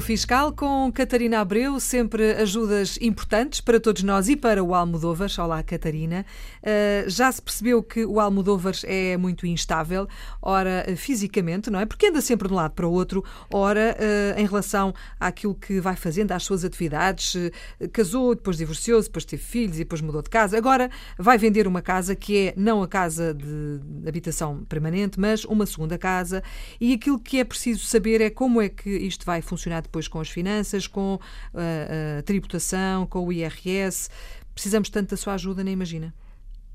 Fiscal com Catarina Abreu, sempre ajudas importantes para todos nós e para o Almodóvar. Olá, Catarina. Uh, já se percebeu que o Almodóvar é muito instável, ora fisicamente, não é? Porque anda sempre de um lado para o outro, ora uh, em relação àquilo que vai fazendo, às suas atividades. Uh, casou, depois divorciou-se, depois teve filhos e depois mudou de casa. Agora vai vender uma casa que é não a casa de habitação permanente, mas uma segunda casa. E aquilo que é preciso saber é como é que isto vai funcionar depois com as finanças, com a, eh, a tributação, com o IRS. Precisamos tanto da sua ajuda, nem imagina.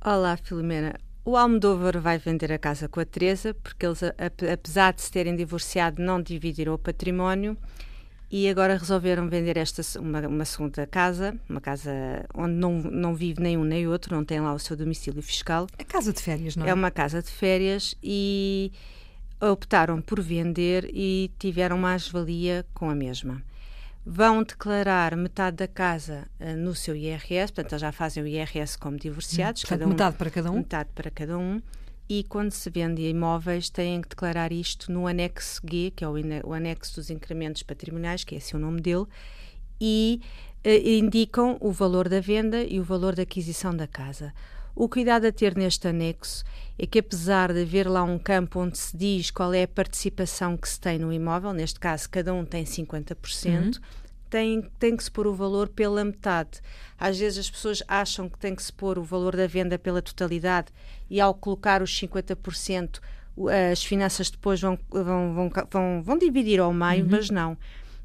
Olá, Filomena. O Almodóvar vai vender a casa com a Teresa, porque eles, apesar de se terem divorciado, não dividiram o património e agora resolveram vender esta uma, uma, segunda casa, uma casa onde não, não vive nenhum nem outro, não tem lá o seu domicílio fiscal. É casa de férias, não é? É uma casa de férias e optaram por vender e tiveram mais-valia com a mesma. Vão declarar metade da casa uh, no seu IRS, portanto, já fazem o IRS como divorciados. Hum, portanto, um, metade para cada um? Metade para cada um. E quando se vende imóveis, têm que declarar isto no anexo G, que é o, o anexo dos incrementos patrimoniais, que é esse o nome dele, e uh, indicam o valor da venda e o valor da aquisição da casa. O cuidado a ter neste anexo é que, apesar de haver lá um campo onde se diz qual é a participação que se tem no imóvel, neste caso cada um tem 50%, uhum. tem, tem que se pôr o valor pela metade. Às vezes as pessoas acham que tem que se pôr o valor da venda pela totalidade e, ao colocar os 50%, as finanças depois vão, vão, vão, vão, vão dividir ao meio, uhum. mas não.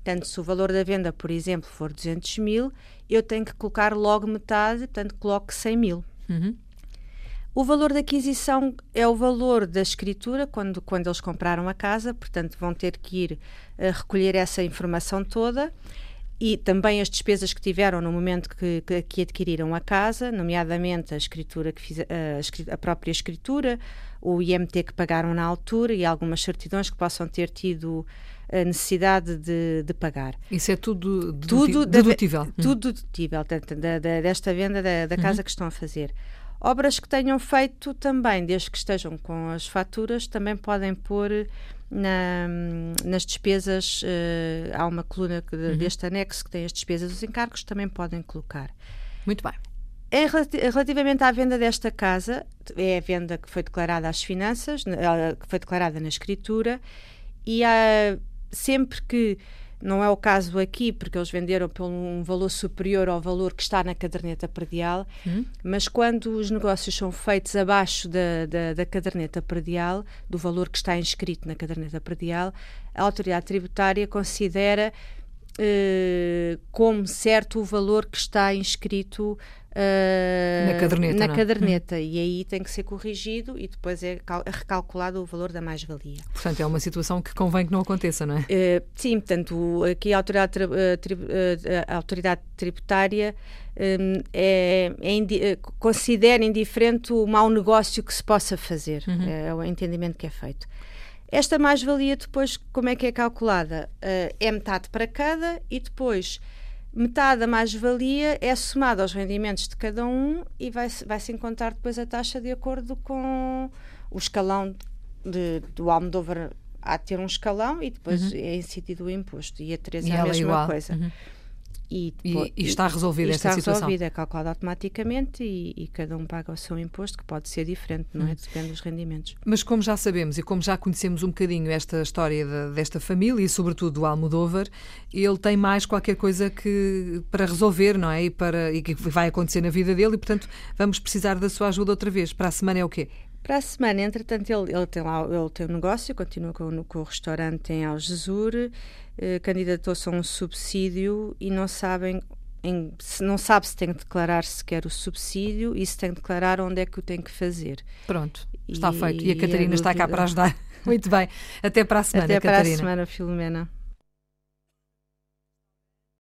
Portanto, se o valor da venda, por exemplo, for 200 mil, eu tenho que colocar logo metade, portanto, coloco 100 mil. Uhum. O valor da aquisição é o valor da escritura quando, quando eles compraram a casa, portanto vão ter que ir uh, recolher essa informação toda e também as despesas que tiveram no momento que, que, que adquiriram a casa, nomeadamente a escritura que fiz, a, a, própria escritura, o IMT que pagaram na altura e algumas certidões que possam ter tido a necessidade de, de pagar. Isso é tudo, tudo dedutível? Da, tudo dedutível, da, da, desta venda da, da casa uhum. que estão a fazer. Obras que tenham feito também, desde que estejam com as faturas, também podem pôr na, nas despesas, uh, há uma coluna uhum. deste anexo que tem as despesas dos encargos, também podem colocar. Muito bem. Em, relativamente à venda desta casa, é a venda que foi declarada às finanças, que foi declarada na escritura, e há, sempre que não é o caso aqui, porque eles venderam por um valor superior ao valor que está na caderneta predial, hum. mas quando os negócios são feitos abaixo da, da, da, caderneta predial, do valor que está inscrito na caderneta predial, a autoridade tributária considera eh, como certo o valor que está inscrito Uh, na caderneta, na é? caderneta hum. e aí tem que ser corrigido e depois é, é recalculado o valor da mais-valia. Portanto, é uma situação que convém que não aconteça, não é? Uh, sim, portanto, aqui a autoridade, uh, a autoridade tributária um, é, é considera indiferente o mau negócio que se possa fazer, uhum. é o entendimento que é feito. Esta mais-valia depois, como é que é calculada? é metade para cada e depois metade da mais-valia é somada aos rendimentos de cada um e vai-se vai -se encontrar depois a taxa de acordo com o escalão de, do Almodóvar a ter um escalão e depois uhum. é incidido o imposto. E a Teresa é a mesma coisa. Uhum. E, e, e, está resolvida esta está situação? Está resolvida, é calculado automaticamente e, e, cada um paga o seu imposto, que pode ser diferente, não é? Hum. Depende dos rendimentos. Mas como já sabemos e como já conhecemos um bocadinho esta história de, desta família e sobretudo do Almodóvar, ele tem mais qualquer coisa que para resolver, não é? E, para, e que vai acontecer na vida dele e, portanto, vamos precisar da sua ajuda outra vez. Para a semana é o quê? Para a semana, entretanto, ele, ele tem lá ele tem um negócio, continua com, com o restaurante em Algesur, eh, candidatou-se a um subsídio e não sabem em, se não sabe se tem que declarar sequer o subsídio e se tem que declarar onde é que o tem que fazer. Pronto, está e, feito. E a Catarina e a está cá para ajudar. Muito bem. Até para a semana, Até Catarina. para a semana, Filomena.